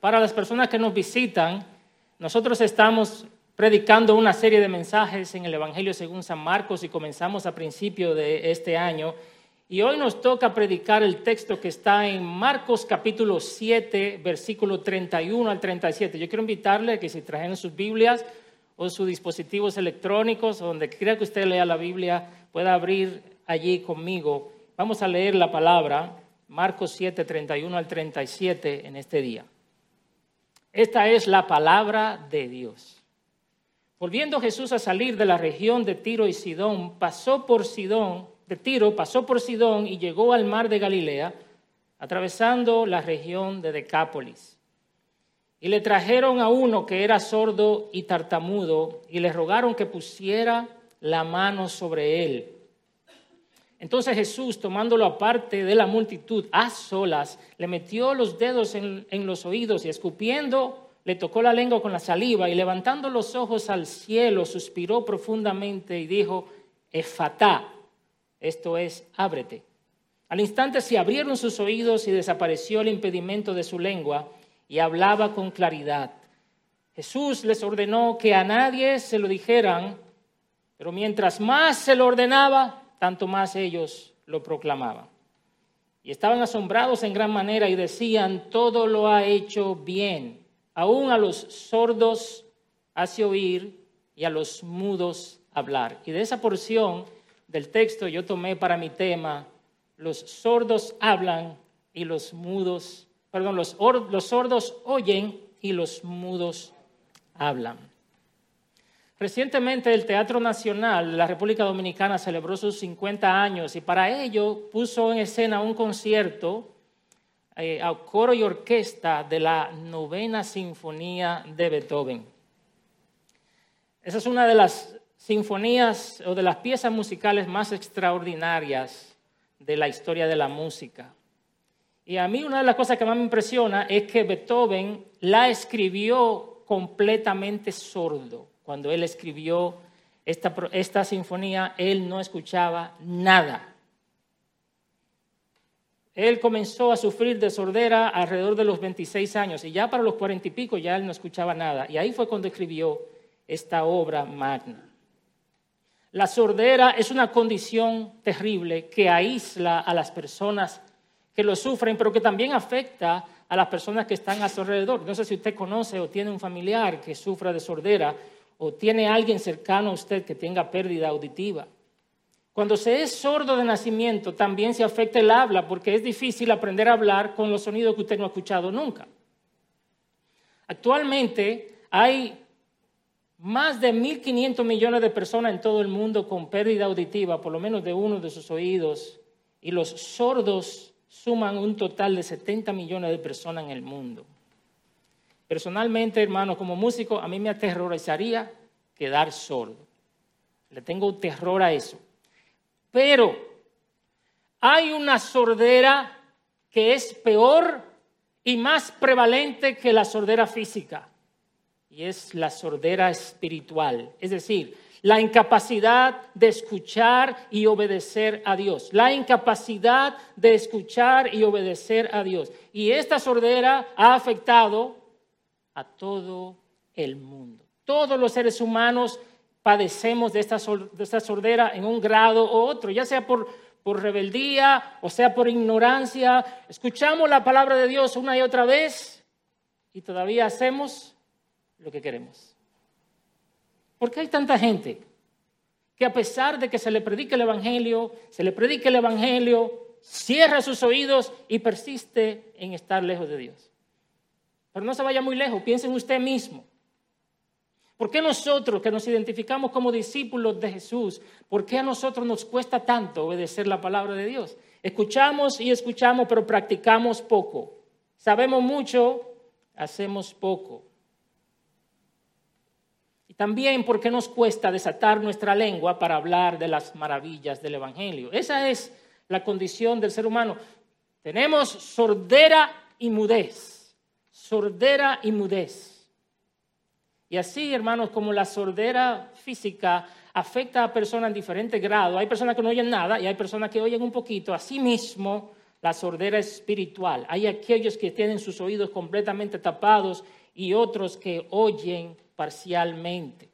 Para las personas que nos visitan, nosotros estamos predicando una serie de mensajes en el Evangelio según San Marcos y comenzamos a principio de este año. Y hoy nos toca predicar el texto que está en Marcos capítulo 7, versículo 31 al 37. Yo quiero invitarle que si trajeron sus Biblias o sus dispositivos electrónicos, o donde quiera que usted lea la Biblia, pueda abrir allí conmigo. Vamos a leer la palabra, Marcos 7, 31 al 37 en este día. Esta es la palabra de Dios. Volviendo Jesús a salir de la región de Tiro y Sidón, pasó por Sidón, de Tiro, pasó por Sidón y llegó al mar de Galilea, atravesando la región de Decápolis. Y le trajeron a uno que era sordo y tartamudo y le rogaron que pusiera la mano sobre él. Entonces Jesús, tomándolo aparte de la multitud, a solas, le metió los dedos en, los oídos y escupiendo le tocó la lengua con la saliva y levantando los ojos al cielo, suspiró profundamente y dijo, Efatá, esto es, ábrete. Al instante se abrieron sus oídos y desapareció el impedimento de su lengua y hablaba con claridad. Jesús les ordenó que a nadie se lo dijeran, pero mientras más se lo ordenaba, tanto más ellos lo proclamaban. Y estaban asombrados en gran manera y decían, todo lo ha hecho bien aún a los sordos hace oír y a los mudos hablar. Y de esa porción del texto yo tomé para mi tema, los sordos hablan y los mudos, perdón, los, los sordos oyen y los mudos hablan. Recientemente el Teatro Nacional de la República Dominicana celebró sus 50 años y para ello puso en escena un concierto eh, al coro y orquesta de la novena sinfonía de Beethoven. Esa es una de las sinfonías o de las piezas musicales más extraordinarias de la historia de la música. Y a mí una de las cosas que más me impresiona es que Beethoven la escribió completamente sordo. Cuando él escribió esta, esta sinfonía, él no escuchaba nada. Él comenzó a sufrir de sordera alrededor de los 26 años y ya para los 40 y pico ya él no escuchaba nada. Y ahí fue cuando escribió esta obra magna. La sordera es una condición terrible que aísla a las personas que lo sufren, pero que también afecta a las personas que están a su alrededor. No sé si usted conoce o tiene un familiar que sufra de sordera o tiene alguien cercano a usted que tenga pérdida auditiva. Cuando se es sordo de nacimiento, también se afecta el habla, porque es difícil aprender a hablar con los sonidos que usted no ha escuchado nunca. Actualmente hay más de 1.500 millones de personas en todo el mundo con pérdida auditiva, por lo menos de uno de sus oídos, y los sordos suman un total de 70 millones de personas en el mundo. Personalmente, hermano, como músico, a mí me aterrorizaría quedar sordo. Le tengo terror a eso. Pero hay una sordera que es peor y más prevalente que la sordera física. Y es la sordera espiritual. Es decir, la incapacidad de escuchar y obedecer a Dios. La incapacidad de escuchar y obedecer a Dios. Y esta sordera ha afectado a todo el mundo. Todos los seres humanos padecemos de esta, sordera en un grado u otro, ya sea por, por rebeldía o sea por ignorancia. Escuchamos la palabra de Dios una y otra vez y todavía hacemos lo que queremos. ¿Por qué hay tanta gente que a pesar de que se le predique el Evangelio, se le predique el Evangelio, cierra sus oídos y persiste en estar lejos de Dios? Pero no se vaya muy lejos, piense en usted mismo. ¿Por qué nosotros que nos identificamos como discípulos de Jesús, por qué a nosotros nos cuesta tanto obedecer la palabra de Dios? Escuchamos y escuchamos, pero practicamos poco. Sabemos mucho, hacemos poco. Y también por qué nos cuesta desatar nuestra lengua para hablar de las maravillas del Evangelio. Esa es la condición del ser humano. Tenemos sordera y mudez. Sordera y mudez. Y así, hermanos, como la sordera física afecta a personas en diferentes grados, hay personas que no oyen nada y hay personas que oyen un poquito, así mismo la sordera espiritual. Hay aquellos que tienen sus oídos completamente tapados y otros que oyen parcialmente.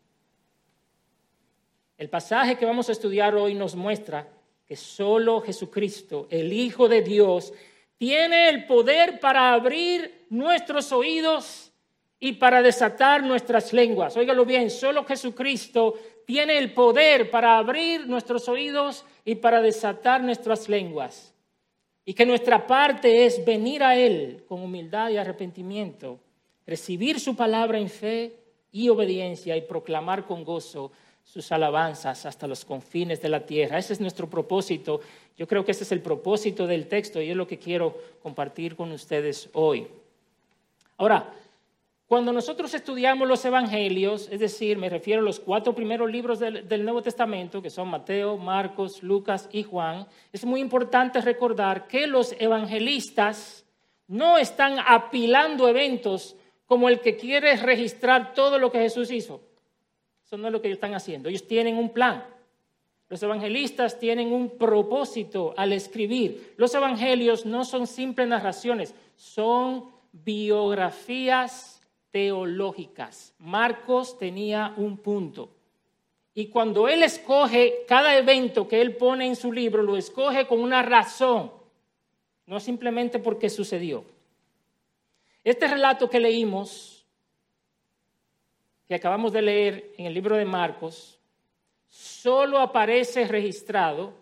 El pasaje que vamos a estudiar hoy nos muestra que solo Jesucristo, el Hijo de Dios, tiene el poder para abrir nuestros oídos y para desatar nuestras lenguas. Óigalo bien, solo Jesucristo tiene el poder para abrir nuestros oídos y para desatar nuestras lenguas. Y que nuestra parte es venir a Él con humildad y arrepentimiento, recibir su palabra en fe y obediencia y proclamar con gozo sus alabanzas hasta los confines de la tierra. Ese es nuestro propósito. Yo creo que ese es el propósito del texto y es lo que quiero compartir con ustedes hoy. Ahora, cuando nosotros estudiamos los evangelios, es decir, me refiero a los cuatro primeros libros del, Nuevo Testamento, que son Mateo, Marcos, Lucas y Juan, es muy importante recordar que los evangelistas no están apilando eventos como el que quiere registrar todo lo que Jesús hizo. No es lo que ellos están haciendo. Ellos tienen un plan. Los evangelistas tienen un propósito al escribir. Los evangelios no son simples narraciones, son biografías teológicas. Marcos tenía un punto. Y cuando él escoge cada evento que él pone en su libro, lo escoge con una razón, no simplemente porque sucedió. Este relato que leímos, que acabamos de leer en el libro de Marcos, solo aparece registrado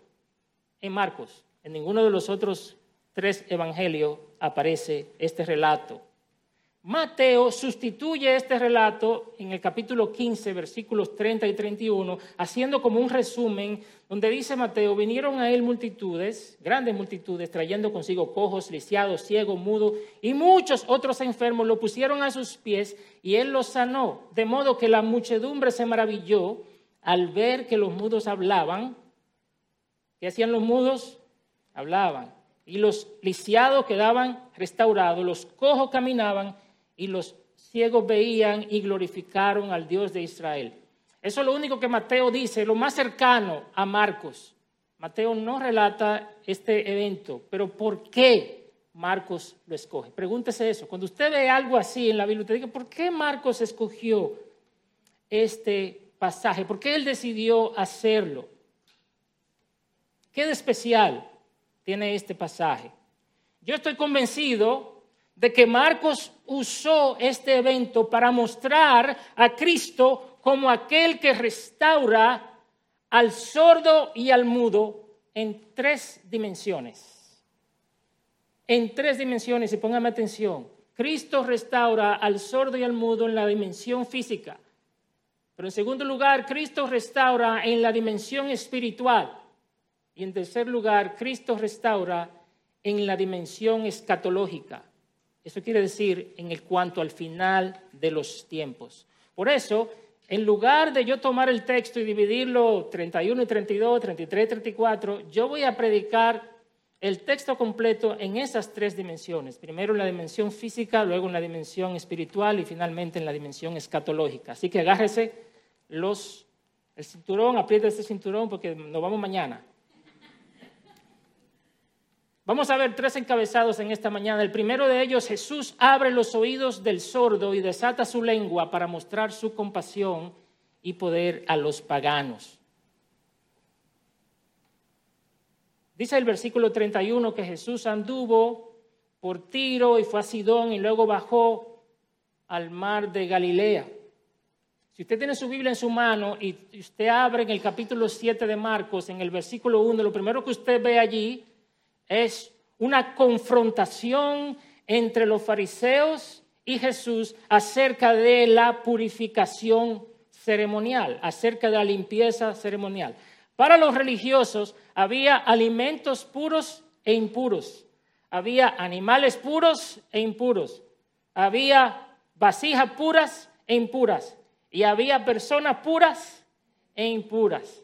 en Marcos. En ninguno de los otros tres evangelios aparece este relato. Mateo sustituye este relato en el capítulo 15, versículos 30 y 31, haciendo como un resumen donde dice Mateo, vinieron a él multitudes, grandes multitudes, trayendo consigo cojos, lisiados, ciegos, mudos y muchos otros enfermos, lo pusieron a sus pies y él los sanó, de modo que la muchedumbre se maravilló al ver que los mudos hablaban. ¿Qué hacían los mudos? Hablaban. Y los lisiados quedaban restaurados, los cojos caminaban y los ciegos veían y glorificaron al Dios de Israel. Eso es lo único que Mateo dice, lo más cercano a Marcos. Mateo no relata este evento, pero ¿por qué Marcos lo escoge? Pregúntese eso. Cuando usted ve algo así en la diga, ¿por qué Marcos escogió este pasaje? ¿Por qué él decidió hacerlo? ¿Qué de especial tiene este pasaje? Yo estoy convencido de que Marcos usó este evento para mostrar a Cristo como aquel que restaura al sordo y al mudo en tres dimensiones. En tres dimensiones, y póngame atención. Cristo restaura al sordo y al mudo en la dimensión física. Pero en segundo lugar, Cristo restaura en la dimensión espiritual. Y en tercer lugar, Cristo restaura en la dimensión escatológica. Eso quiere decir en el cuanto al final de los tiempos. Por eso, en lugar de yo tomar el texto y dividirlo 31 y 32, 33 y 34, yo voy a predicar el texto completo en esas tres dimensiones. Primero en la dimensión física, luego en la dimensión espiritual y finalmente en la dimensión escatológica. Así que agárrese los, el cinturón, apriete ese cinturón porque nos vamos mañana. Vamos a ver tres encabezados en esta mañana. El primero de ellos, Jesús abre los oídos del sordo y desata su lengua para mostrar su compasión y poder a los paganos. Dice el versículo 31 que Jesús anduvo por Tiro y fue a Sidón y luego bajó al mar de Galilea. Si usted tiene su Biblia en su mano y usted abre en el capítulo 7 de Marcos, en el versículo 1, lo primero que usted ve allí es una confrontación entre los fariseos y Jesús acerca de la purificación ceremonial, acerca de la limpieza ceremonial. Para los religiosos había alimentos puros e impuros, había animales puros e impuros, había vasijas puras e impuras, y había personas puras e impuras.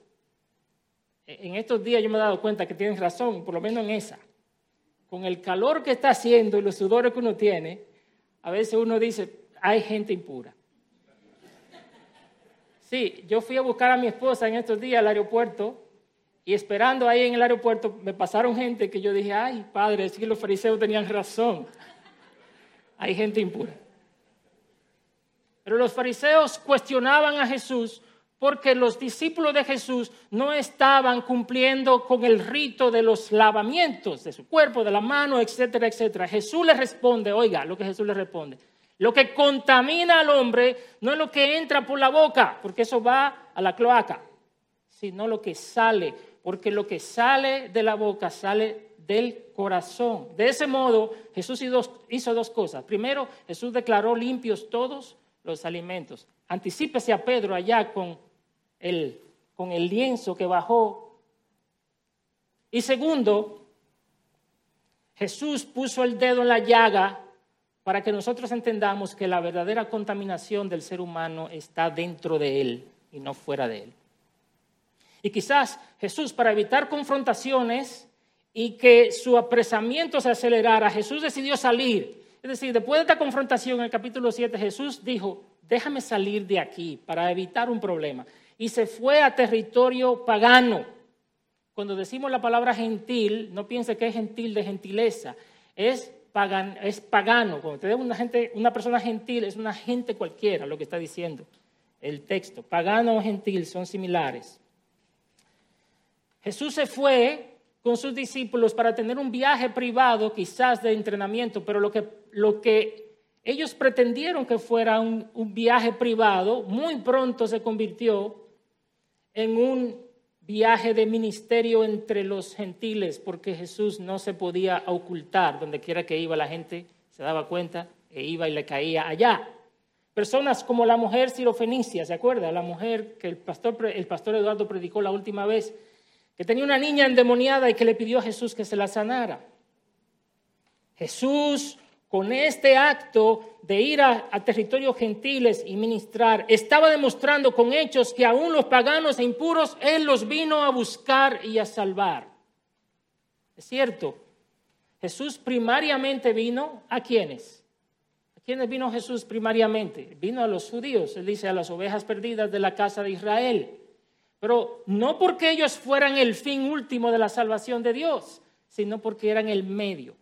En estos días yo me he dado cuenta que tienes razón, por lo menos en esa. Con el calor que está haciendo y los sudores que uno tiene, a veces uno dice, hay gente impura. Sí, yo fui a buscar a mi esposa en estos días al aeropuerto y esperando ahí en el aeropuerto, me pasaron gente que yo dije, ay, padre, es que los fariseos tenían razón. Hay gente impura. Pero los fariseos cuestionaban a Jesús porque los discípulos de Jesús no estaban cumpliendo con el rito de los lavamientos de su cuerpo, de la mano, etcétera, etcétera. Jesús les responde, oiga, lo que Jesús les responde. Lo que contamina al hombre no es lo que entra por la boca, porque eso va a la cloaca, sino lo que sale, porque lo que sale de la boca sale del corazón. De ese modo, Jesús hizo dos cosas. Primero, Jesús declaró limpios todos los alimentos. Anticípese a Pedro allá con el, con el lienzo que bajó. Y segundo, Jesús puso el dedo en la llaga para que nosotros entendamos que la verdadera contaminación del ser humano está dentro de él y no fuera de él. Y quizás Jesús, para evitar confrontaciones y que su apresamiento se acelerara, Jesús decidió salir es decir, después de esta confrontación en el capítulo 7, Jesús dijo, déjame salir de aquí para evitar un problema. Y se fue a territorio pagano. Cuando decimos la palabra gentil, no piense que es gentil de gentileza, es, es pagano. Cuando te una, gente, una persona gentil, es una gente cualquiera lo que está diciendo el texto. Pagano o gentil son similares. Jesús se fue con sus discípulos para tener un viaje privado, quizás de entrenamiento, pero lo que, lo que ellos pretendieron que fuera un viaje privado, muy pronto se convirtió en un viaje de ministerio entre los gentiles, porque Jesús no se podía ocultar, donde quiera que iba la gente se daba cuenta e iba y le caía allá. Personas como la mujer sirofenicia, ¿se acuerda? La mujer que el pastor, el pastor Eduardo predicó la última vez, que tenía una niña endemoniada y que le pidió a Jesús que se la sanara. Jesús, con este acto de ir a, territorios gentiles y ministrar, estaba demostrando con hechos que aún los paganos e impuros Él los vino a buscar y a salvar. Es cierto, Jesús primariamente vino a quienes. ¿A quiénes vino Jesús primariamente? Vino a los judíos, Él dice, a las ovejas perdidas de la casa de Israel. Pero no porque ellos fueran el fin último de la salvación de Dios, sino porque eran el medio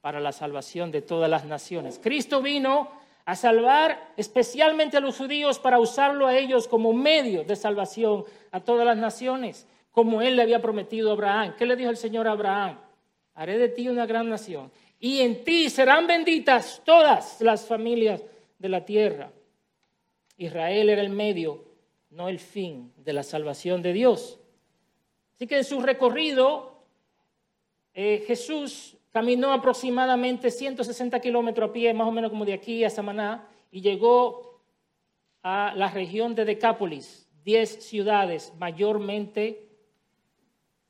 para la salvación de todas las naciones. Cristo vino a salvar especialmente a los judíos para usarlo a ellos como medio de salvación a todas las naciones, como él le había prometido a Abraham. ¿Qué le dijo el Señor a Abraham? Haré de ti una gran nación y en ti serán benditas todas las familias de la tierra. Israel era el medio no el fin de la salvación de Dios. Así que en su recorrido, eh, Jesús caminó aproximadamente 160 kilómetros a pie, más o menos como de aquí a Samaná, y llegó a la región de Decápolis, 10 ciudades mayormente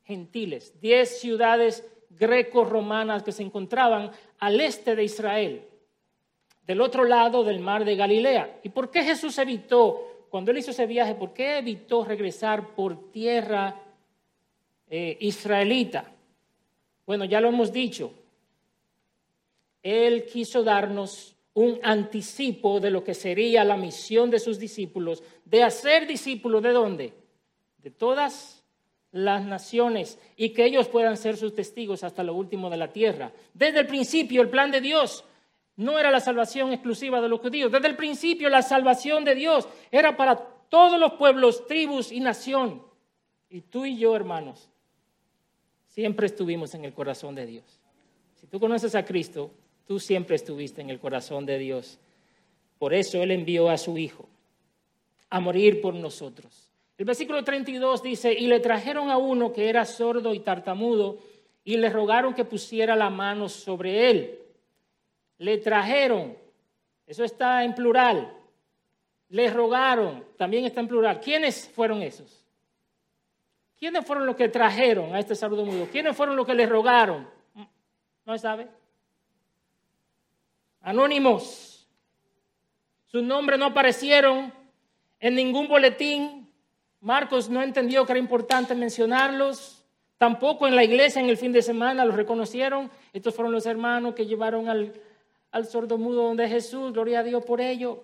gentiles, 10 ciudades greco-romanas que se encontraban al este de Israel, del otro lado del mar de Galilea. ¿Y por qué Jesús evitó cuando él hizo ese viaje, ¿por qué evitó regresar por tierra eh, israelita? Bueno, ya lo hemos dicho. Él quiso darnos un anticipo de lo que sería la misión de sus discípulos, de hacer discípulos de dónde? De todas las naciones y que ellos puedan ser sus testigos hasta lo último de la tierra. Desde el principio, el plan de Dios no era la salvación exclusiva de los judíos. Desde el principio la salvación de Dios era para todos los pueblos, tribus y nación. Y tú y yo, hermanos, siempre estuvimos en el corazón de Dios. Si tú conoces a Cristo, tú siempre estuviste en el corazón de Dios. Por eso Él envió a su Hijo a morir por nosotros. El versículo 32 dice, y le trajeron a uno que era sordo y tartamudo, y le rogaron que pusiera la mano sobre él le trajeron, eso está en plural, le rogaron, también está en plural. ¿Quiénes fueron esos? ¿Quiénes fueron los que trajeron a este saludo mudo? ¿Quiénes fueron los que le rogaron? ¿No sabe? Anónimos. Sus nombres no aparecieron en ningún boletín. Marcos no entendió que era importante mencionarlos. Tampoco en la iglesia en el fin de semana los reconocieron. Estos fueron los hermanos que llevaron al, al sordomudo donde Jesús, gloria a Dios por ello.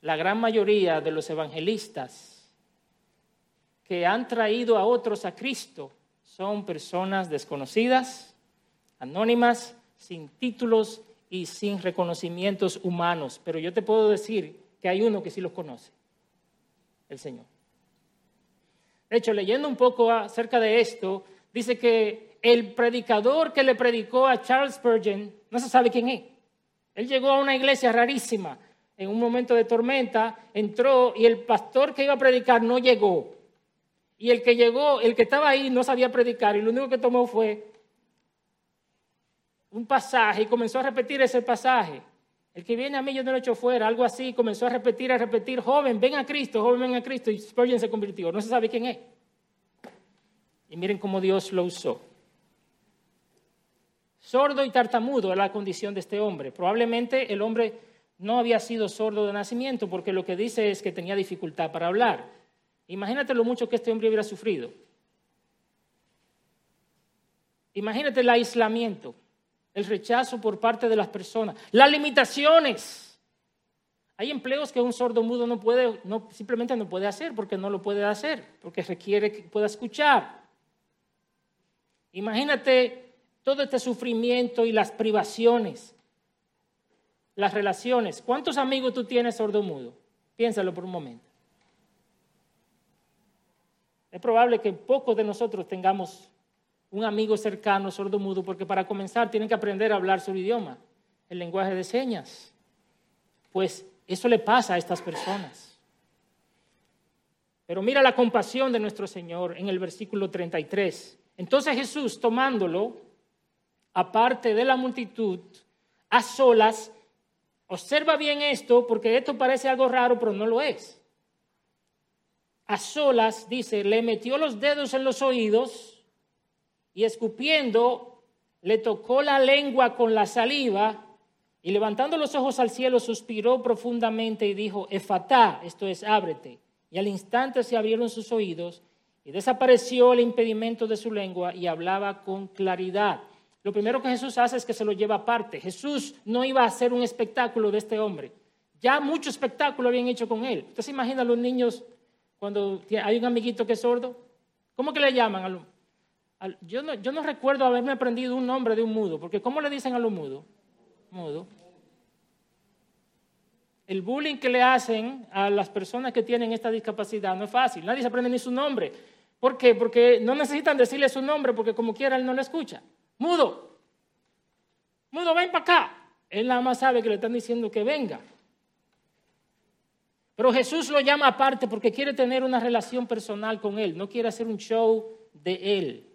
La gran mayoría de los evangelistas que han traído a otros a Cristo son personas desconocidas, anónimas, sin títulos y sin reconocimientos humanos. Pero yo te puedo decir que hay uno que sí los conoce, el Señor. De hecho, leyendo un poco acerca de esto, dice que el predicador que le predicó a Charles Spurgeon, no se sabe quién es. Él llegó a una iglesia rarísima en un momento de tormenta, entró y el pastor que iba a predicar no llegó. Y el que llegó, el que estaba ahí no sabía predicar y lo único que tomó fue un pasaje y comenzó a repetir ese pasaje. El que viene a mí yo no lo echo fuera, algo así, comenzó a repetir, a repetir, joven, ven a Cristo, joven, ven a Cristo, y Spurgeon se convirtió, no se sabe quién es. Y miren cómo Dios lo usó. Sordo y tartamudo era la condición de este hombre. Probablemente el hombre no había sido sordo de nacimiento porque lo que dice es que tenía dificultad para hablar. Imagínate lo mucho que este hombre hubiera sufrido. Imagínate el aislamiento el rechazo por parte de las personas, las limitaciones. Hay empleos que un sordo mudo no puede, simplemente no puede hacer porque no lo puede hacer, porque requiere que pueda escuchar. Imagínate todo este sufrimiento y las privaciones, las relaciones. ¿Cuántos amigos tú tienes sordo mudo? Piénsalo por un momento. Es probable que pocos de nosotros tengamos un amigo cercano sordo mudo, porque para comenzar tienen que aprender a hablar su idioma, el lenguaje de señas. Pues eso le pasa a estas personas. Pero mira la compasión de nuestro Señor en el versículo 33. Entonces Jesús, tomándolo, aparte de la multitud, a solas, observa bien esto, porque esto parece algo raro, pero no lo es. A solas, dice, le metió los dedos en los oídos y escupiendo le tocó la lengua con la saliva y levantando los ojos al cielo suspiró profundamente y dijo, Efatá, esto es, ábrete. Y al instante se abrieron sus oídos y desapareció el impedimento de su lengua y hablaba con claridad. Lo primero que Jesús hace es que se lo lleva aparte. Jesús no iba a hacer un espectáculo de este hombre. Ya mucho espectáculo habían hecho con él. ¿Usted se imagina a los niños cuando hay un amiguito que es sordo? ¿Cómo que le llaman? a yo no, yo no recuerdo haberme aprendido un nombre de un mudo, porque ¿cómo le dicen a los mudos? Mudo. El bullying que le hacen a las personas que tienen esta discapacidad no es fácil. Nadie se aprende ni su nombre. ¿Por qué? Porque no necesitan decirle su nombre porque como quiera él no lo escucha. Mudo. Mudo, ven para acá. Él nada más sabe que le están diciendo que venga. Pero Jesús lo llama aparte porque quiere tener una relación personal con él. No quiere hacer un show de él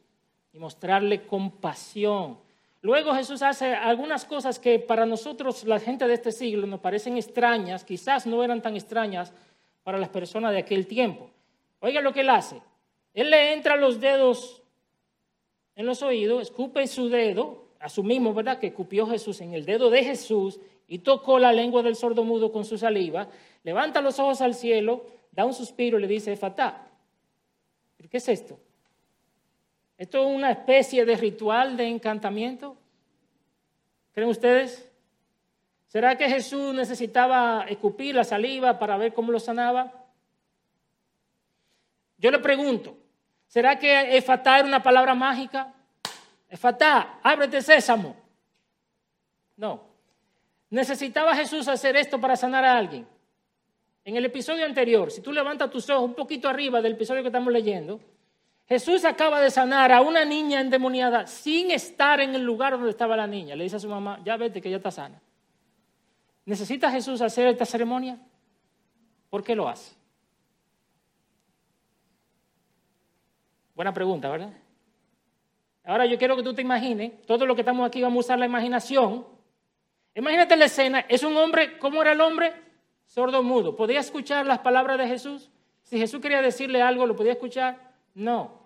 y mostrarle compasión. Luego Jesús hace algunas cosas que para nosotros, la gente de este siglo, nos parecen extrañas, quizás no eran tan extrañas para las personas de aquel tiempo. Oiga lo que él hace. Él le entra los dedos en los oídos, escupe su dedo, asumimos, ¿verdad?, que escupió Jesús en el dedo de Jesús y tocó la lengua del sordo mudo con su saliva, levanta los ojos al cielo, da un suspiro y le dice, Fatá. ¿Qué es esto? ¿Esto es una especie de ritual de encantamiento? ¿Creen ustedes? ¿Será que Jesús necesitaba escupir la saliva para ver cómo lo sanaba? Yo le pregunto, ¿será que efatá era una palabra mágica? Efatá, ábrete sésamo. No. ¿Necesitaba Jesús hacer esto para sanar a alguien? En el episodio anterior, si tú levantas tus ojos un poquito arriba del episodio que estamos leyendo, Jesús acaba de sanar a una niña endemoniada sin estar en el lugar donde estaba la niña. Le dice a su mamá, ya vete que ya está sana. ¿Necesita Jesús hacer esta ceremonia? ¿Por qué lo hace? Buena pregunta, ¿verdad? Ahora yo quiero que tú te imagines, todo lo que estamos aquí vamos a usar la imaginación. Imagínate la escena, es un hombre, ¿cómo era el hombre? Sordo mudo. ¿Podía escuchar las palabras de Jesús? Si Jesús quería decirle algo, ¿lo podía escuchar? No.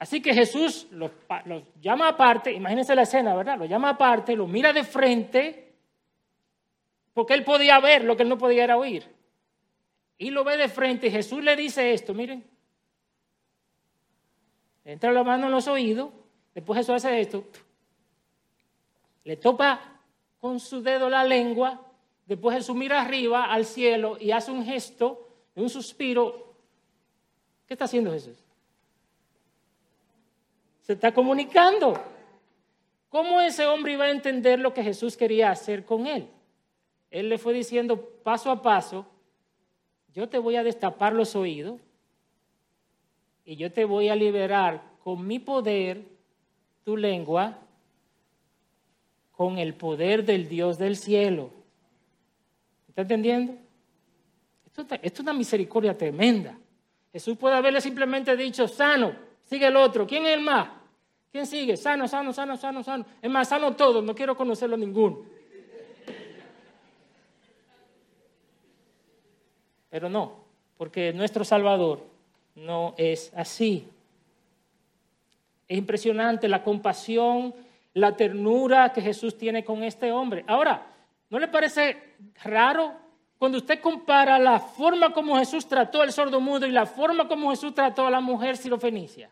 Así que Jesús los, llama aparte, imagínense la escena, ¿verdad? Lo llama aparte, lo mira de frente, porque él podía ver lo que él no podía era oír. Y lo ve de frente y Jesús le dice esto, miren. entra la mano en los oídos, después Jesús hace esto. Le topa con su dedo la lengua, después Jesús mira arriba al cielo y hace un gesto, un suspiro ¿Qué está haciendo Jesús? Se está comunicando. ¿Cómo ese hombre iba a entender lo que Jesús quería hacer con él? Él le fue diciendo paso a paso, yo te voy a destapar los oídos y yo te voy a liberar con mi poder tu lengua, con el poder del Dios del cielo. ¿Está entendiendo? Esto, es una misericordia tremenda. Jesús puede haberle simplemente dicho, sano, sigue el otro. ¿Quién es el más? ¿Quién sigue? Sano, sano, sano, sano, sano. Es más, sano todos, no quiero conocerlo ninguno. Pero no, porque nuestro Salvador no es así. Es impresionante la compasión, la ternura que Jesús tiene con este hombre. Ahora, ¿no le parece raro cuando usted compara la forma como Jesús trató al sordo mudo y la forma como Jesús trató a la mujer sirofenicia?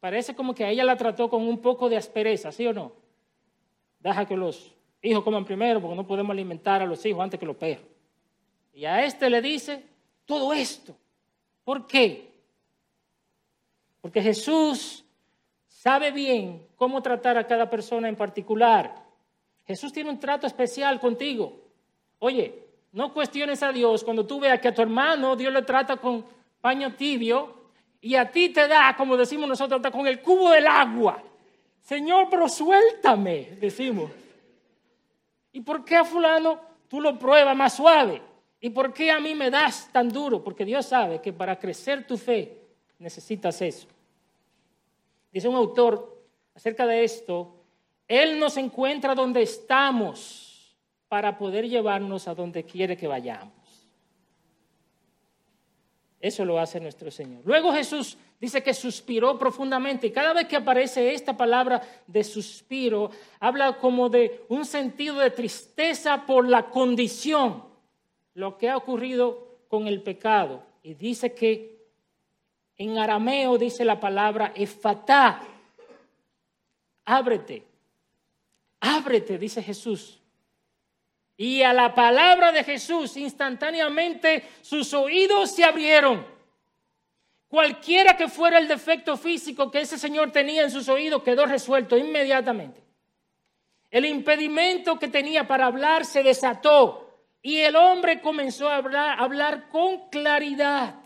Parece como que a ella la trató con un poco de aspereza, ¿sí o no? Deja que los hijos coman primero porque no podemos alimentar a los hijos antes que los perros. Y a este le dice todo esto. ¿Por qué? Porque Jesús sabe bien cómo tratar a cada persona en particular. Jesús tiene un trato especial contigo. Oye, no cuestiones a Dios cuando tú veas que a tu hermano Dios le trata con paño tibio y a ti te da, como decimos nosotros, con el cubo del agua. Señor, pero suéltame, decimos. ¿Y por qué a fulano tú lo pruebas más suave? ¿Y por qué a mí me das tan duro? Porque Dios sabe que para crecer tu fe necesitas eso. Dice un autor acerca de esto, Él nos encuentra donde estamos para poder llevarnos a donde quiere que vayamos. Eso lo hace nuestro Señor. Luego Jesús dice que suspiró profundamente y cada vez que aparece esta palabra de suspiro, habla como de un sentido de tristeza por la condición lo que ha ocurrido con el pecado. Y dice que en arameo dice la palabra efatá, ábrete, ábrete, dice Jesús. Y a la palabra de Jesús, instantáneamente sus oídos se abrieron. Cualquiera que fuera el defecto físico que ese señor tenía en sus oídos quedó resuelto inmediatamente. El impedimento que tenía para hablar se desató. Y el hombre comenzó a hablar, hablar con claridad.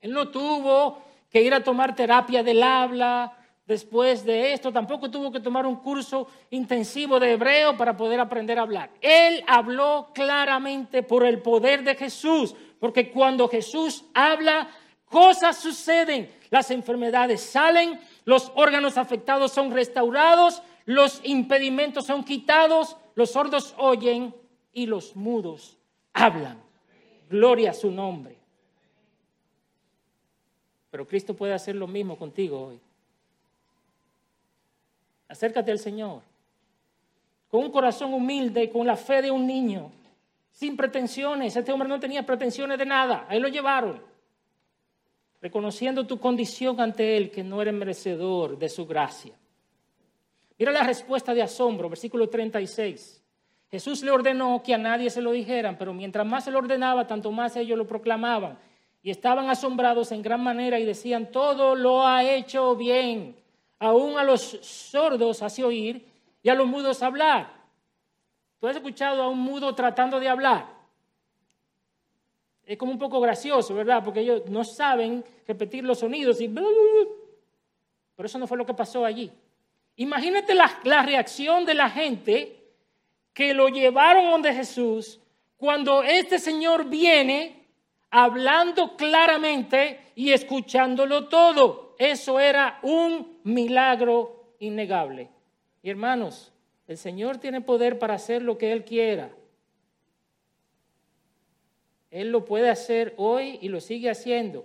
Él no tuvo que ir a tomar terapia del habla después de esto, tampoco tuvo que tomar un curso intensivo de hebreo para poder aprender a hablar. Él habló claramente por el poder de Jesús, porque cuando Jesús habla, cosas suceden, las enfermedades salen, los órganos afectados son restaurados, los impedimentos son quitados, los sordos oyen, y los mudos hablan. Gloria a su nombre. Pero Cristo puede hacer lo mismo contigo hoy. Acércate al Señor con un corazón humilde y con la fe de un niño, sin pretensiones. Este hombre no tenía pretensiones de nada, ahí lo llevaron, reconociendo tu condición ante Él, que no eres merecedor de su gracia. Mira la respuesta de asombro, versículo 36. Jesús le ordenó que a nadie se lo dijeran, pero mientras más se lo ordenaba, tanto más ellos lo proclamaban. Estaban asombrados en gran manera y decían, todo lo ha hecho bien. Aún a los sordos hace oír y a los mudos hablar. ¿Tú has escuchado a un mudo tratando de hablar? Es como un poco gracioso, ¿verdad? Porque ellos no saben repetir los sonidos y... Pero eso no fue lo que pasó allí. Imagínate la, la reacción de la gente que lo llevaron donde Jesús, cuando este Señor viene hablando claramente y escuchándolo todo. Eso era un milagro innegable. Y hermanos, el Señor tiene poder para hacer lo que Él quiera. Él lo puede hacer hoy y lo sigue haciendo.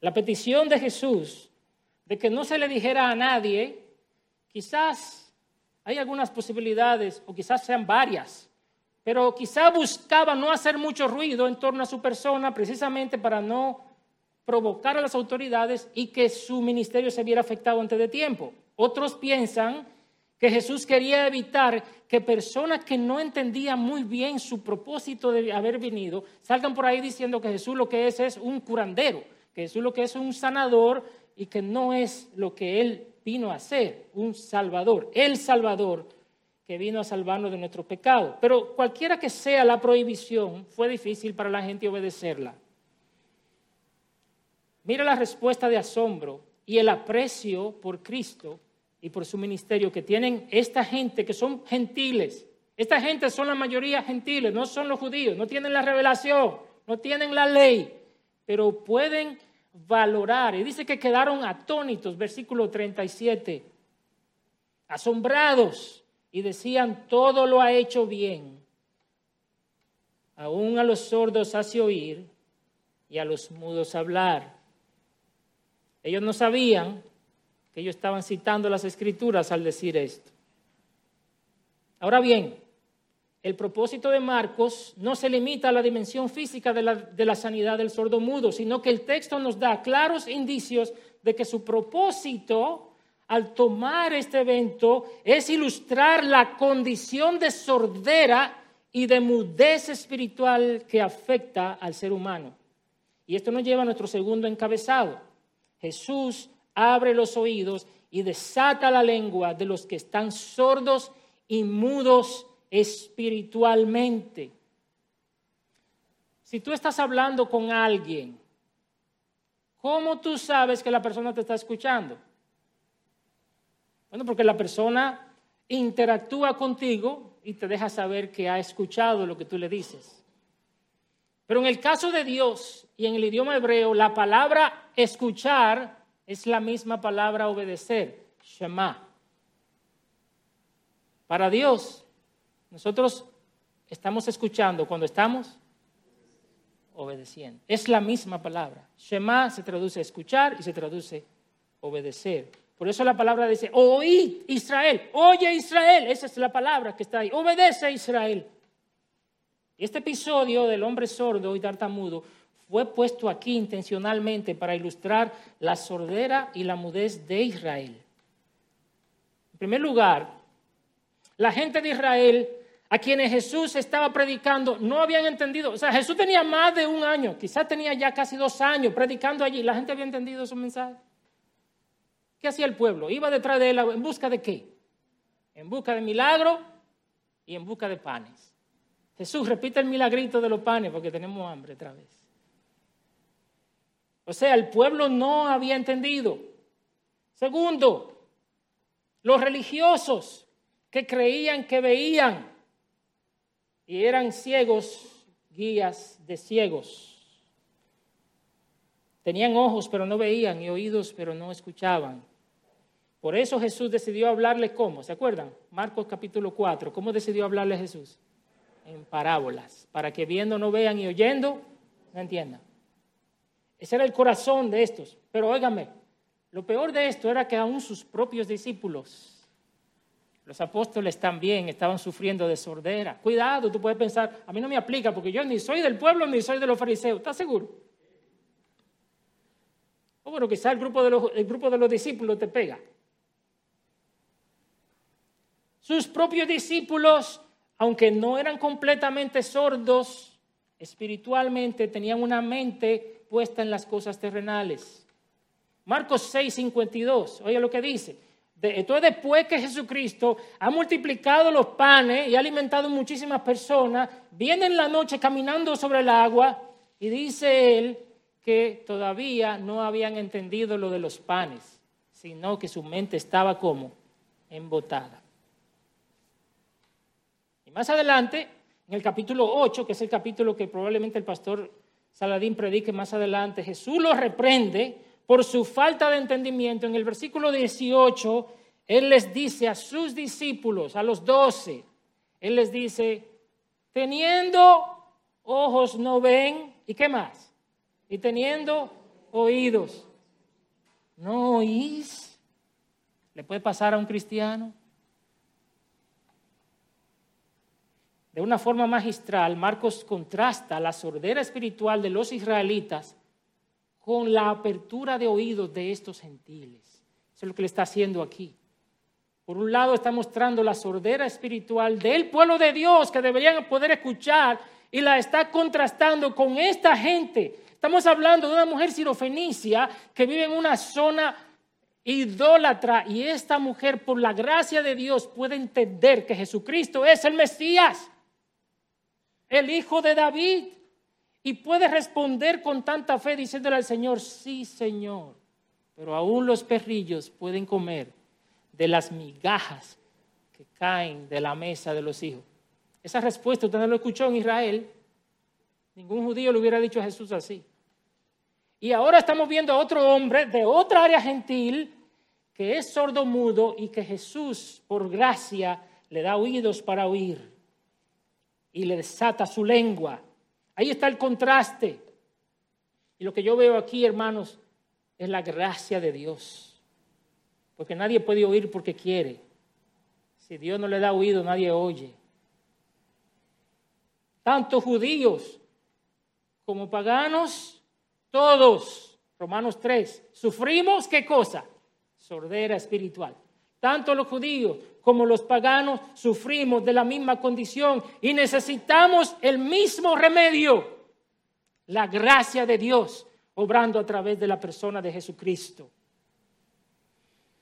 La petición de Jesús de que no se le dijera a nadie, quizás hay algunas posibilidades, o quizás sean varias, pero quizá buscaba no hacer mucho ruido en torno a su persona precisamente para no provocar a las autoridades y que su ministerio se viera afectado antes de tiempo. Otros piensan que Jesús quería evitar que personas que no entendían muy bien su propósito de haber venido salgan por ahí diciendo que Jesús lo que es es un curandero, que Jesús lo que es un sanador y que no es lo que él vino a ser, un salvador, el salvador que vino a salvarnos de nuestro pecado. Pero cualquiera que sea la prohibición, fue difícil para la gente obedecerla. Mira la respuesta de asombro y el aprecio por Cristo y por su ministerio que tienen esta gente que son gentiles. Esta gente son la mayoría gentiles, no son los judíos, no tienen la revelación, no tienen la ley, pero pueden valorar. Y dice que quedaron atónitos, versículo 37, asombrados y decían, todo lo ha hecho bien. Aún a los sordos hace oír y a los mudos hablar. Ellos no sabían que ellos estaban citando las escrituras al decir esto. Ahora bien, el propósito de Marcos no se limita a la dimensión física de la, de la, sanidad del sordo mudo, sino que el texto nos da claros indicios de que su propósito al tomar este evento es ilustrar la condición de sordera y de mudez espiritual que afecta al ser humano. Y esto nos lleva a nuestro segundo encabezado. Jesús abre los oídos y desata la lengua de los que están sordos y mudos espiritualmente. Si tú estás hablando con alguien, ¿cómo tú sabes que la persona te está escuchando? Bueno, porque la persona interactúa contigo y te deja saber que ha escuchado lo que tú le dices. Pero en el caso de Dios y en el idioma hebreo, la palabra escuchar es la misma palabra obedecer, Shema. Para Dios, nosotros estamos escuchando cuando estamos obedeciendo. Es la misma palabra. Shema se traduce escuchar y se traduce obedecer. Por eso la palabra dice, oíd Israel, oye Israel, esa es la palabra que está ahí, obedece Israel. Este episodio del hombre sordo y tartamudo fue puesto aquí intencionalmente para ilustrar la sordera y la mudez de Israel. En primer lugar, la gente de Israel a quienes Jesús estaba predicando no habían entendido. O sea, Jesús tenía más de un año, quizás tenía ya casi dos años predicando allí. La gente había entendido su mensaje. ¿Qué hacía el pueblo? Iba detrás de él en busca de qué? En busca de milagro y en busca de panes. Jesús repite el milagrito de los panes porque tenemos hambre otra vez. O sea, el pueblo no había entendido. Segundo, los religiosos que creían que veían y eran ciegos, guías de ciegos. Tenían ojos pero no veían y oídos pero no escuchaban. Por eso Jesús decidió hablarle cómo, ¿se acuerdan? Marcos capítulo 4, ¿cómo decidió hablarle Jesús? En parábolas, para que viendo no vean y oyendo no entiendan. Ese era el corazón de estos. Pero óigame, lo peor de esto era que aún sus propios discípulos, los apóstoles también estaban sufriendo de sordera. Cuidado, tú puedes pensar, a mí no me aplica porque yo ni soy del pueblo ni soy de los fariseos. ¿Estás seguro? O bueno, quizá el grupo el grupo de los discípulos te pega. Sus propios discípulos, aunque no eran completamente sordos, espiritualmente tenían una mente puesta en las cosas terrenales. Marcos 6, 52, oye lo que dice. Entonces, después que Jesucristo ha multiplicado los panes y ha alimentado muchísimas personas, viene en la noche caminando sobre el agua y dice él que todavía no habían entendido lo de los panes, sino que su mente estaba como embotada más adelante, en el capítulo 8, que es el capítulo que probablemente el pastor Saladín predique más adelante, Jesús los reprende por su falta de entendimiento. En el versículo 18, Él les dice a sus discípulos, a los doce, Él les dice, teniendo ojos no ven, ¿y qué más? Y teniendo oídos, ¿no oís? ¿Le puede pasar a un cristiano? De una forma magistral, Marcos contrasta la sordera espiritual de los israelitas con la apertura de oídos de estos gentiles. Eso es lo que le está haciendo aquí. Por un lado está mostrando la sordera espiritual del pueblo de Dios que deberían poder escuchar y la está contrastando con esta gente. Estamos hablando de una mujer sirofenicia que vive en una zona idólatra y esta mujer por la gracia de Dios puede entender que Jesucristo es el Mesías, el hijo de David y puede responder con tanta fe diciéndole al Señor, sí Señor, pero aún los perrillos pueden comer de las migajas que caen de la mesa de los hijos. Esa respuesta usted no lo escuchó en Israel. Ningún judío le hubiera dicho a Jesús así. Y ahora estamos viendo a otro hombre de otra área gentil que es sordo mudo y que Jesús, por gracia, le da oídos para oír y le desata su lengua. Ahí está el contraste. Y lo que yo veo aquí, hermanos, es la gracia de Dios. Porque nadie puede oír porque quiere. Si Dios no le da oído, nadie oye. Tanto judíos como paganos, todos, Romanos 3, sufrimos qué cosa? Sordera espiritual. Tanto los judíos como los paganos sufrimos de la misma condición y necesitamos el mismo remedio, la gracia de Dios obrando a través de la persona de Jesucristo.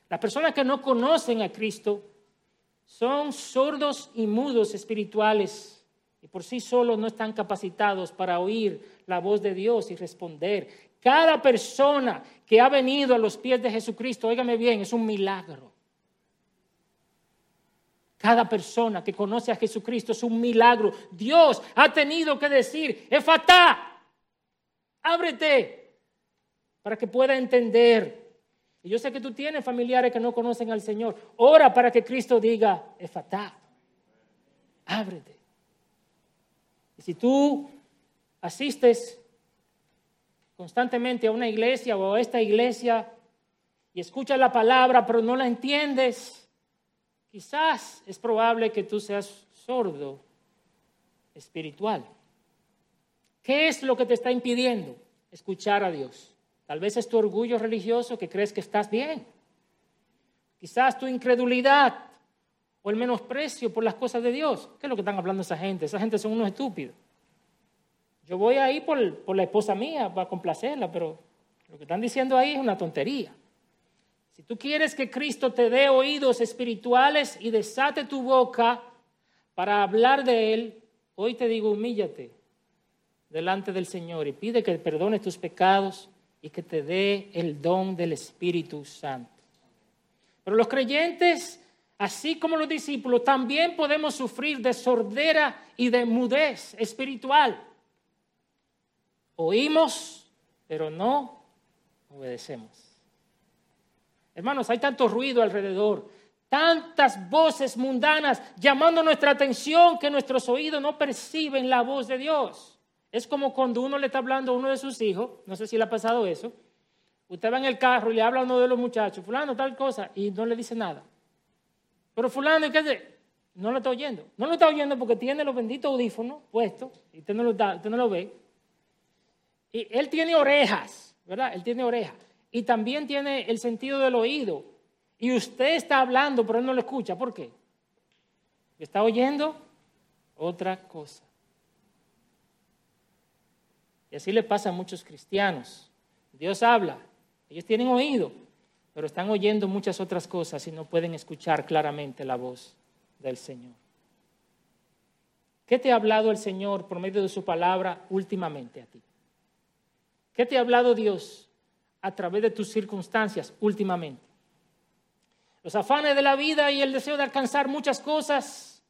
Las personas que no conocen a Cristo son sordos y mudos espirituales y por sí solos no están capacitados para oír la voz de Dios y responder. Cada persona que ha venido a los pies de Jesucristo, óigame bien, es un milagro. Cada persona que conoce a Jesucristo es un milagro. Dios ha tenido que decir, Efatá, ábrete, para que pueda entender. Y yo sé que tú tienes familiares que no conocen al Señor. Ora para que Cristo diga, Efatá, ábrete. Y si tú asistes constantemente a una iglesia o a esta iglesia y escuchas la palabra pero no la entiendes, quizás es probable que tú seas sordo espiritual. ¿Qué es lo que te está impidiendo escuchar a Dios? Tal vez es tu orgullo religioso que crees que estás bien. Quizás tu incredulidad o el menosprecio por las cosas de Dios. ¿Qué es lo que están hablando esa gente? Esa gente son unos estúpidos. Yo voy ahí por, por la esposa mía para complacerla, pero lo que están diciendo ahí es una tontería. Si tú quieres que Cristo te dé oídos espirituales y desate tu boca para hablar de Él, hoy te digo, humíllate delante del Señor y pide que perdone tus pecados y que te dé el don del Espíritu Santo. Pero los creyentes así como los discípulos, también podemos sufrir de sordera y de mudez espiritual. Oímos, pero no obedecemos. Hermanos, hay tanto ruido alrededor, tantas voces mundanas llamando nuestra atención que nuestros oídos no perciben la voz de Dios. Es como cuando uno le está hablando a uno de sus hijos, no sé si le ha pasado eso, usted va en el carro y le habla a uno de los muchachos, fulano, tal cosa, y no le dice nada. Pero fulano, ¿qué hace? No lo está oyendo. No lo está oyendo porque tiene los benditos audífonos puestos y usted no lo, usted no lo ve. Y él tiene orejas, ¿verdad? Él tiene orejas. Y también tiene el sentido del oído. Y usted está hablando, pero él no lo escucha. ¿Por qué? Está oyendo otra cosa. Y así le pasa a muchos cristianos. Dios habla, ellos tienen oído, pero están oyendo muchas otras cosas y no pueden escuchar claramente la voz del Señor. ¿Qué te ha hablado el Señor por medio de su palabra últimamente a ti? ¿Qué te ha hablado Dios a través de tus circunstancias últimamente? Los afanes de la vida y el deseo de alcanzar muchas cosas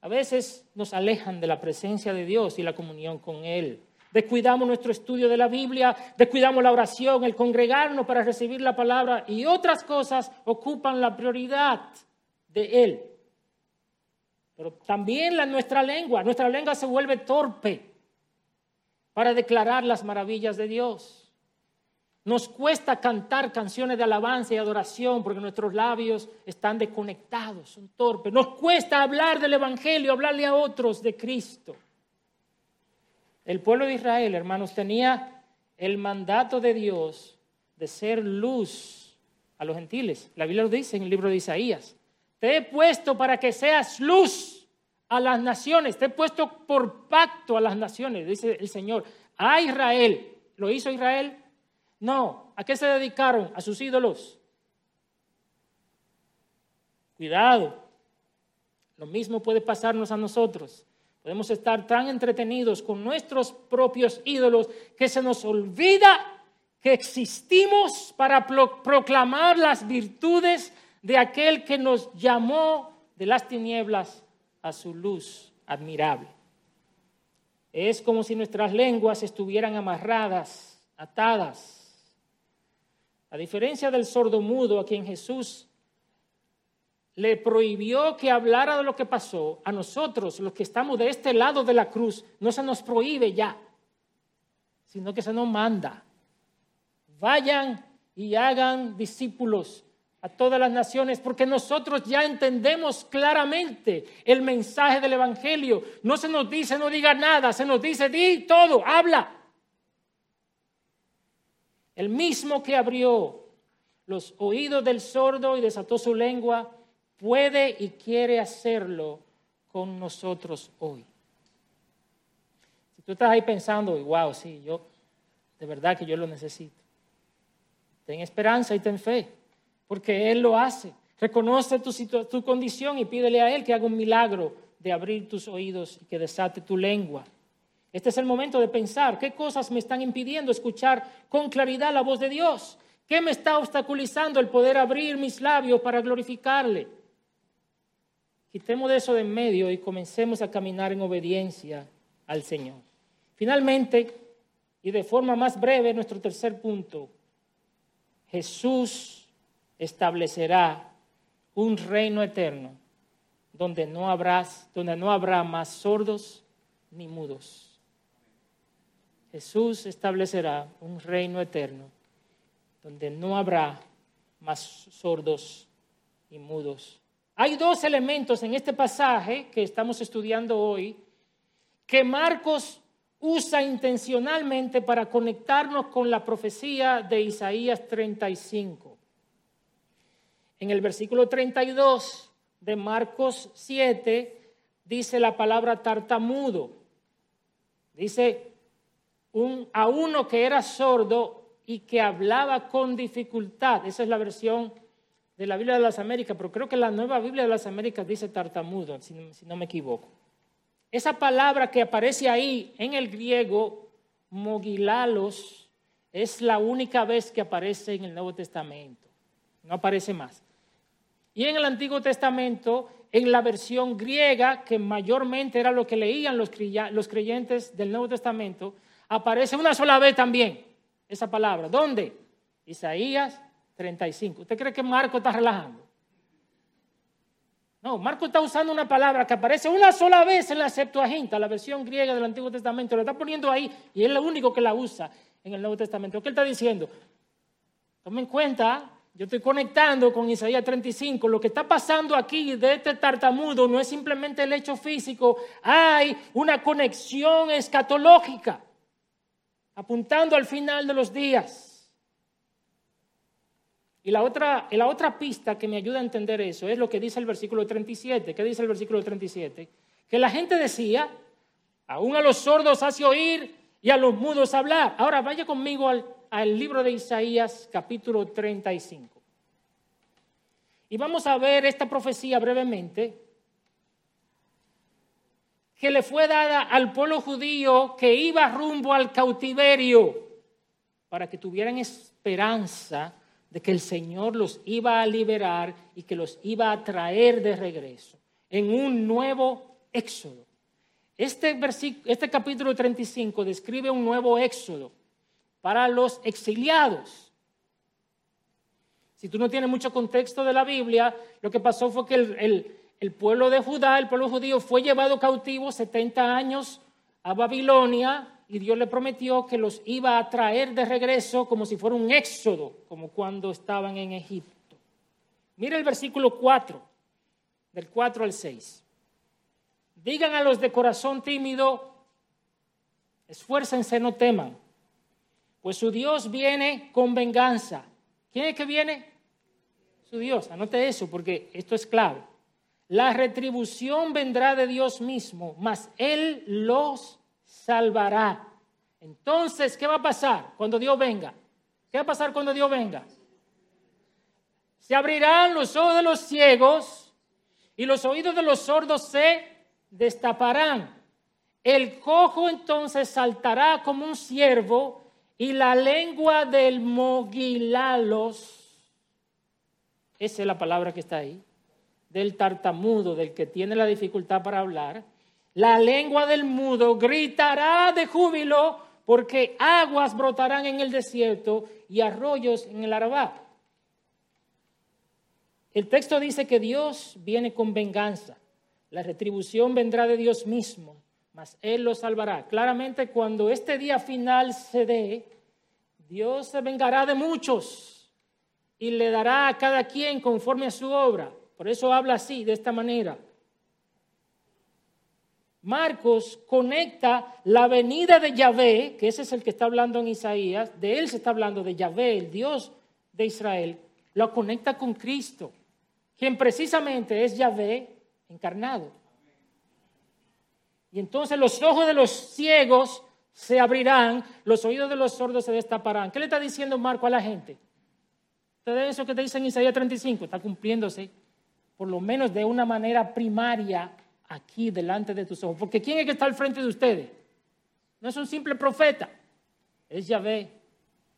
a veces nos alejan de la presencia de Dios y la comunión con Él descuidamos nuestro estudio de la Biblia, descuidamos la oración, el congregarnos para recibir la palabra y otras cosas ocupan la prioridad de Él. Pero también la, nuestra lengua, nuestra lengua se vuelve torpe para declarar las maravillas de Dios. Nos cuesta cantar canciones de alabanza y adoración porque nuestros labios están desconectados, son torpes. Nos cuesta hablar del Evangelio, hablarle a otros de Cristo. El pueblo de Israel, hermanos, tenía el mandato de Dios de ser luz a los gentiles. La Biblia lo dice en el libro de Isaías. Te he puesto para que seas luz a las naciones. Te he puesto por pacto a las naciones, dice el Señor. A Israel. ¿Lo hizo Israel? No. ¿A qué se dedicaron? A sus ídolos. Cuidado. Lo mismo puede pasarnos a nosotros. Podemos estar tan entretenidos con nuestros propios ídolos que se nos olvida que existimos para proclamar las virtudes de aquel que nos llamó de las tinieblas a su luz admirable. Es como si nuestras lenguas estuvieran amarradas, atadas. A diferencia del sordo mudo a quien Jesús le prohibió que hablara de lo que pasó, a nosotros, los que estamos de este lado de la cruz, no se nos prohíbe ya, sino que se nos manda. Vayan y hagan discípulos a todas las naciones, porque nosotros ya entendemos claramente el mensaje del Evangelio. No se nos dice, no diga nada, se nos dice, di todo, habla. El mismo que abrió los oídos del sordo y desató su lengua, puede y quiere hacerlo con nosotros hoy. Si tú estás ahí pensando, wow, sí, yo, de verdad que yo lo necesito. Ten esperanza y ten fe, porque Él lo hace. Reconoce tu, tu condición y pídele a Él que haga un milagro de abrir tus oídos y que desate tu lengua. Este es el momento de pensar qué cosas me están impidiendo escuchar con claridad la voz de Dios. ¿Qué me está obstaculizando el poder abrir mis labios para glorificarle? Quitemos de eso de en medio y comencemos a caminar en obediencia al Señor. Finalmente, y de forma más breve, nuestro tercer punto, Jesús establecerá un reino eterno donde no habrá, donde no habrá más sordos ni mudos. Jesús establecerá un reino eterno donde no habrá más sordos y mudos. Hay dos elementos en este pasaje que estamos estudiando hoy que Marcos usa intencionalmente para conectarnos con la profecía de Isaías 35. En el versículo 32 de Marcos 7 dice la palabra tartamudo. Dice a uno que era sordo y que hablaba con dificultad. Esa es la versión de la Biblia de las Américas, pero creo que la nueva Biblia de las Américas dice tartamudo, si no me equivoco. Esa palabra que aparece ahí en el griego, mogilalos, es la única vez que aparece en el Nuevo Testamento. No aparece más. Y en el Antiguo Testamento, en la versión griega, que mayormente era lo que leían los creyentes del Nuevo Testamento, aparece una sola vez también esa palabra. ¿Dónde? Isaías 35. ¿Usted cree que Marco está relajando? No, Marco está usando una palabra que aparece una sola vez en la Septuaginta, la versión griega del Antiguo Testamento, lo está poniendo ahí y es lo único que la usa en el Nuevo Testamento. ¿Qué él está diciendo? Tomen en cuenta, yo estoy conectando con Isaías 35, lo que está pasando aquí de este tartamudo no es simplemente el hecho físico, hay una conexión escatológica, apuntando al final de los días. Y la otra, la otra pista que me ayuda a entender eso es lo que dice el versículo 37. ¿Qué dice el versículo 37? Que la gente decía, aún a los sordos hace oír y a los mudos hablar. Ahora vaya conmigo al, al libro de Isaías capítulo 35. Y vamos a ver esta profecía brevemente que le fue dada al pueblo judío que iba rumbo al cautiverio para que tuvieran esperanza de que el Señor los iba a liberar y que los iba a traer de regreso en un nuevo éxodo. Este, este capítulo 35 describe un nuevo éxodo para los exiliados. Si tú no tienes mucho contexto de la Biblia, lo que pasó fue que el, el pueblo de Judá, el pueblo judío, fue llevado cautivo 70 años a Babilonia y Dios le prometió que los iba a traer de regreso como si fuera un éxodo, como cuando estaban en Egipto. Mira el versículo 4, del 4 al 6. Digan a los de corazón tímido, esfuércense, no teman, pues su Dios viene con venganza. ¿Quién es que viene? su Dios. Anote eso porque esto es clave. La retribución vendrá de Dios mismo, mas Él los salvará. Entonces, ¿qué va a pasar cuando Dios venga? ¿Qué va a pasar cuando Dios venga? Se abrirán los ojos de los ciegos y los oídos de los sordos se destaparán. El cojo entonces saltará como un ciervo y la lengua del mogilalos, esa es la palabra que está ahí, del tartamudo, del que tiene la dificultad para hablar, la lengua del mudo gritará de júbilo porque aguas brotarán en el desierto y arroyos en el Arabá. El texto dice que Dios viene con venganza. La retribución vendrá de Dios mismo mas Él lo salvará. Claramente cuando este día final se dé, Dios se vengará de muchos y le dará a cada quien conforme a su obra. Por eso habla así, de esta manera. Marcos conecta la venida de Yahvé, que ese es el que está hablando en Isaías, de él se está hablando de Yahvé, el Dios de Israel, lo conecta con Cristo, quien precisamente es Yahvé encarnado. Y entonces los ojos de los ciegos se abrirán, los oídos de los sordos se destaparán. ¿Qué le está diciendo Marco a la gente? Todo eso que te dice en Isaías 35 está cumpliéndose, por lo menos de una manera primaria, aquí delante de tus ojos. Porque ¿quién es que está al frente de ustedes? No es un simple profeta, es Yahvé,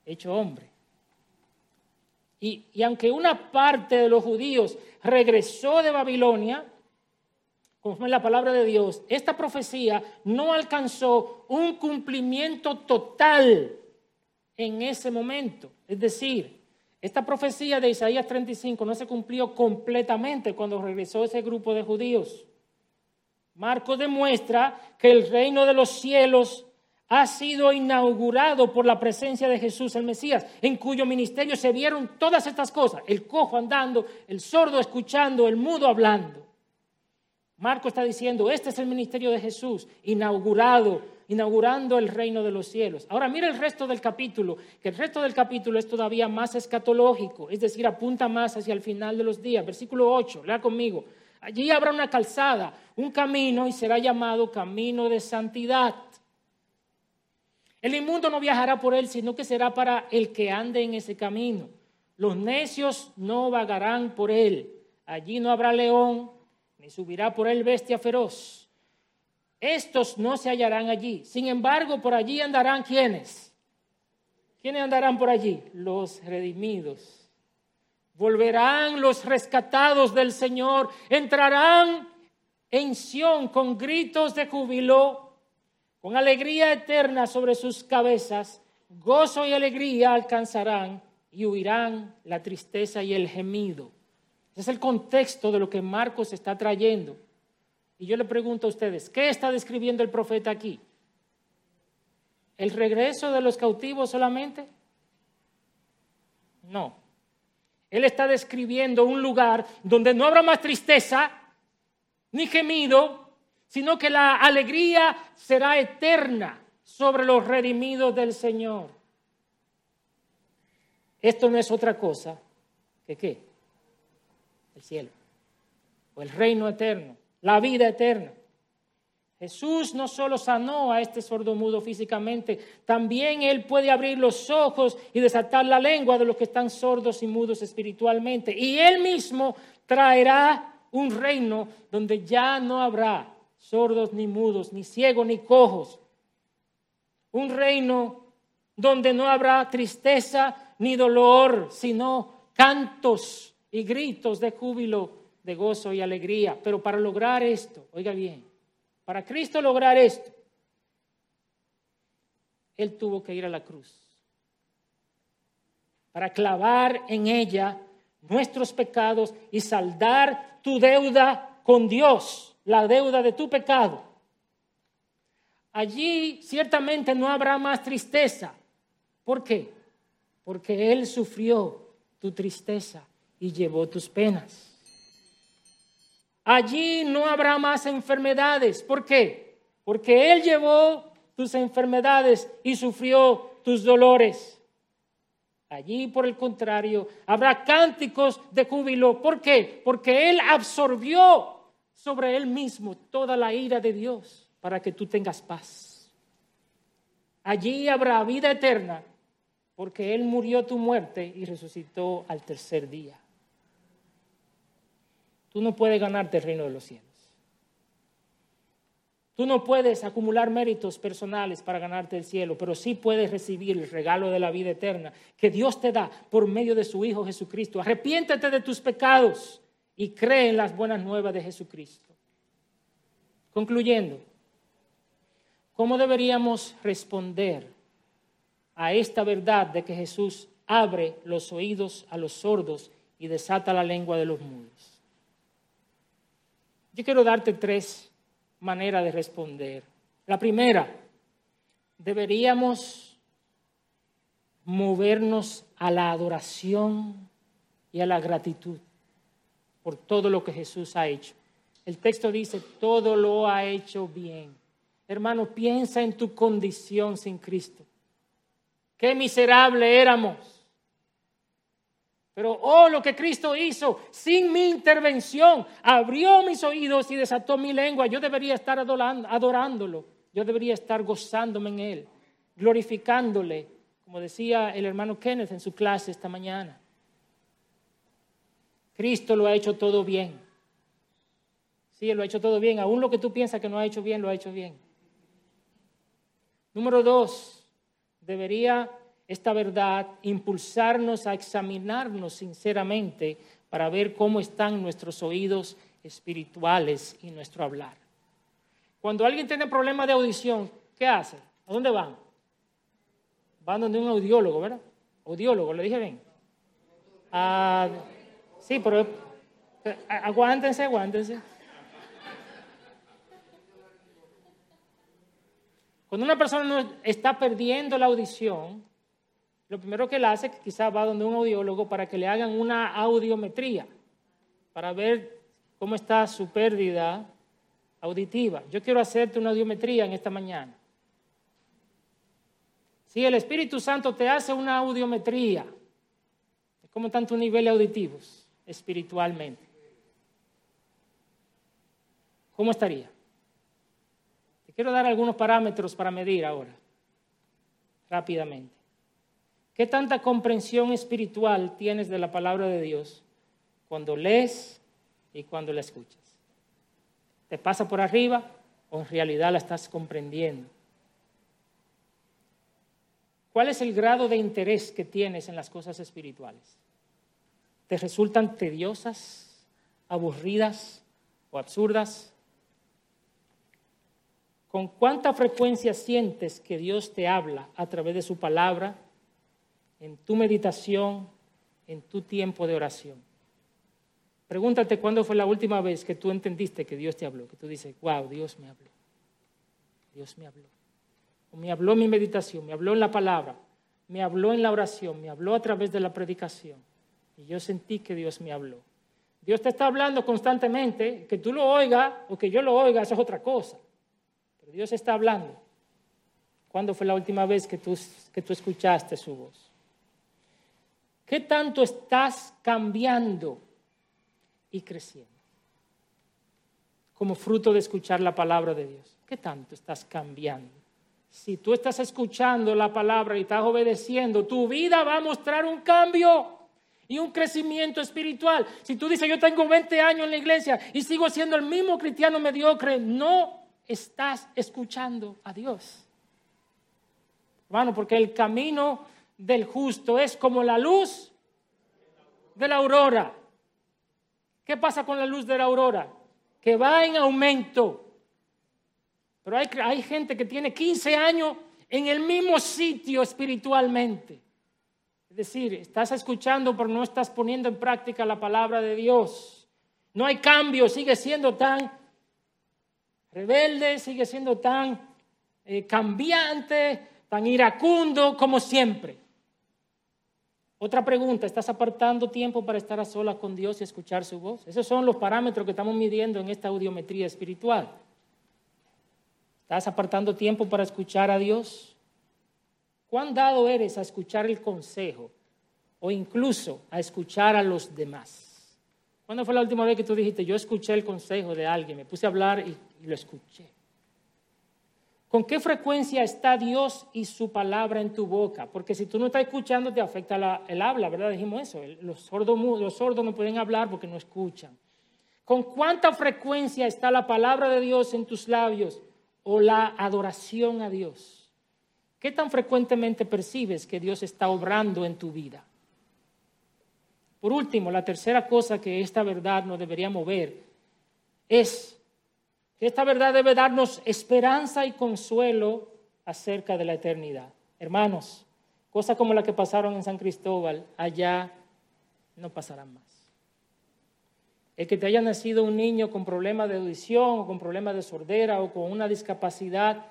hecho hombre. Y, y aunque una parte de los judíos regresó de Babilonia, conforme la palabra de Dios, esta profecía no alcanzó un cumplimiento total en ese momento. Es decir, esta profecía de Isaías 35 no se cumplió completamente cuando regresó ese grupo de judíos. Marcos demuestra que el reino de los cielos ha sido inaugurado por la presencia de Jesús el Mesías, en cuyo ministerio se vieron todas estas cosas, el cojo andando, el sordo escuchando, el mudo hablando. Marco está diciendo, este es el ministerio de Jesús, inaugurado, inaugurando el reino de los cielos. Ahora mira el resto del capítulo, que el resto del capítulo es todavía más escatológico, es decir, apunta más hacia el final de los días. Versículo 8, lea conmigo. Allí habrá una calzada, un camino y será llamado camino de santidad. El inmundo no viajará por él, sino que será para el que ande en ese camino. Los necios no vagarán por él. Allí no habrá león ni subirá por él bestia feroz. Estos no se hallarán allí. Sin embargo, por allí andarán quienes. ¿Quiénes andarán por allí? Los redimidos. Volverán los rescatados del Señor. Entrarán en Sión con gritos de júbilo, con alegría eterna sobre sus cabezas. Gozo y alegría alcanzarán y huirán la tristeza y el gemido es el contexto de lo que Marcos está trayendo. Y yo le pregunto a ustedes, ¿qué está describiendo el profeta aquí? ¿El regreso de los cautivos solamente? No. Él está describiendo un lugar donde no habrá más tristeza ni gemido, sino que la alegría será eterna sobre los redimidos del Señor. Esto no es otra cosa que qué? El cielo, o el reino eterno, la vida eterna. Jesús no solo sanó a este sordomudo físicamente, también Él puede abrir los ojos y desatar la lengua de los que están sordos y mudos espiritualmente. Y Él mismo traerá un reino donde ya no habrá sordos ni mudos, ni ciegos ni cojos. Un reino donde no habrá tristeza ni dolor, sino cantos y gritos de júbilo, de gozo y alegría. Pero para lograr esto, oiga bien, para Cristo lograr esto, Él tuvo que ir a la cruz para clavar en ella nuestros pecados y saldar tu deuda con Dios, la deuda de tu pecado. Allí ciertamente no habrá más tristeza. ¿Por qué? Porque Él sufrió tu tristeza y llevó tus penas. Allí no habrá más enfermedades. ¿Por qué? Porque Él llevó tus enfermedades y sufrió tus dolores. Allí, por el contrario, habrá cánticos de júbilo. ¿Por qué? Porque Él absorbió sobre Él mismo toda la ira de Dios para que tú tengas paz. Allí habrá vida eterna porque Él murió tu muerte y resucitó al tercer día. Tú no puedes ganarte el reino de los cielos. Tú no puedes acumular méritos personales para ganarte el cielo, pero sí puedes recibir el regalo de la vida eterna que Dios te da por medio de su Hijo Jesucristo. Arrepiéntete de tus pecados y cree en las buenas nuevas de Jesucristo. Concluyendo, ¿cómo deberíamos responder a esta verdad de que Jesús abre los oídos a los sordos y desata la lengua de los mudos? Yo quiero darte tres manera de responder. La primera, deberíamos movernos a la adoración y a la gratitud por todo lo que Jesús ha hecho. El texto dice, todo lo ha hecho bien. Hermano, piensa en tu condición sin Cristo. Qué miserable éramos. Pero, oh, lo que Cristo hizo sin mi intervención, abrió mis oídos y desató mi lengua. Yo debería estar adorándolo, yo debería estar gozándome en Él, glorificándole, como decía el hermano Kenneth en su clase esta mañana. Cristo lo ha hecho todo bien. Sí, Él lo ha hecho todo bien. Aún lo que tú piensas que no ha hecho bien, lo ha hecho bien. Número dos, debería esta verdad, impulsarnos a examinarnos sinceramente para ver cómo están nuestros oídos espirituales y nuestro hablar. Cuando alguien tiene problemas de audición, ¿qué hace? ¿A dónde van? Van donde un audiólogo, ¿verdad? Audiólogo, le dije bien. Ah, sí, pero eh, aguántense, aguántense. Cuando una persona está perdiendo la audición, lo primero que él hace es que quizás va donde un audiólogo para que le hagan una audiometría, para ver cómo está su pérdida auditiva. Yo quiero hacerte una audiometría en esta mañana. Si el Espíritu Santo te hace una audiometría, ¿cómo están tus niveles auditivos espiritualmente? ¿Cómo estaría? Te quiero dar algunos parámetros para medir ahora, rápidamente. ¿Qué tanta comprensión espiritual tienes de la palabra de Dios cuando lees y cuando la escuchas? ¿Te pasa por arriba o en realidad la estás comprendiendo? ¿Cuál es el grado de interés que tienes en las cosas espirituales? ¿Te resultan tediosas, aburridas o absurdas? ¿Con cuánta frecuencia sientes que Dios te habla a través de su palabra en tu meditación, en tu tiempo de oración. Pregúntate cuándo fue la última vez que tú entendiste que Dios te habló, que tú dices, wow, Dios me habló. Dios me habló. O me habló en mi meditación, me habló en la palabra, me habló en la oración, me habló a través de la predicación. Y yo sentí que Dios me habló. Dios te está hablando constantemente, que tú lo oigas o que yo lo oiga, eso es otra cosa. Pero Dios está hablando. ¿Cuándo fue la última vez que tú, que tú escuchaste su voz? ¿Qué tanto estás cambiando y creciendo? Como fruto de escuchar la palabra de Dios. ¿Qué tanto estás cambiando? Si tú estás escuchando la palabra y estás obedeciendo, tu vida va a mostrar un cambio y un crecimiento espiritual. Si tú dices, yo tengo 20 años en la iglesia y sigo siendo el mismo cristiano mediocre, no estás escuchando a Dios. Hermano, porque el camino del justo es como la luz de la aurora. ¿Qué pasa con la luz de la aurora? Que va en aumento. Pero hay, hay gente que tiene 15 años en el mismo sitio espiritualmente. Es decir, estás escuchando pero no estás poniendo en práctica la palabra de Dios. No hay cambio, sigue siendo tan rebelde, sigue siendo tan eh, cambiante, tan iracundo como siempre. Otra pregunta, ¿estás apartando tiempo para estar a solas con Dios y escuchar su voz? Esos son los parámetros que estamos midiendo en esta audiometría espiritual. ¿Estás apartando tiempo para escuchar a Dios? ¿Cuán dado eres a escuchar el consejo o incluso a escuchar a los demás. ¿Cuándo fue la última vez que tú dijiste, yo escuché el consejo de alguien, me puse a hablar y, lo escuché? ¿Con qué frecuencia está Dios y su palabra en tu boca? Porque si tú no estás escuchando, te afecta el habla, ¿verdad? Dijimos eso. Los sordos, los sordos no pueden hablar porque no escuchan. ¿Con cuánta frecuencia está la palabra de Dios en tus labios o la adoración a Dios? ¿Qué tan frecuentemente percibes que Dios está obrando en tu vida? Por último, la tercera cosa que esta verdad nos debería mover es esta verdad debe darnos esperanza y consuelo acerca de la eternidad. Hermanos, cosas como la que pasaron en San Cristóbal, allá no pasarán más. El que te haya nacido un niño con problemas de audición o con problemas de sordera o con una discapacidad,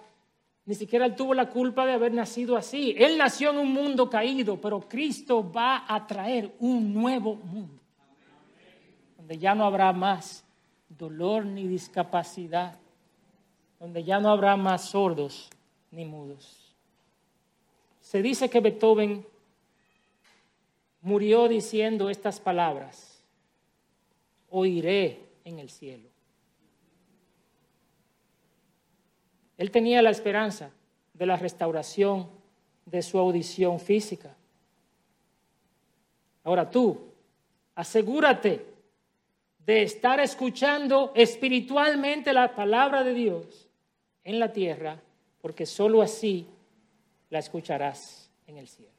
ni siquiera él tuvo la culpa de haber nacido así. Él nació en un mundo caído, pero Cristo va a traer un nuevo mundo, donde ya no habrá más dolor ni discapacidad, donde ya no habrá más sordos ni mudos. Se dice que Beethoven murió diciendo estas palabras, oiré en el cielo. Él tenía la esperanza de la restauración de su audición física. Ahora tú, asegúrate de estar escuchando espiritualmente la palabra de Dios en la tierra, porque sólo así la escucharás en el cielo.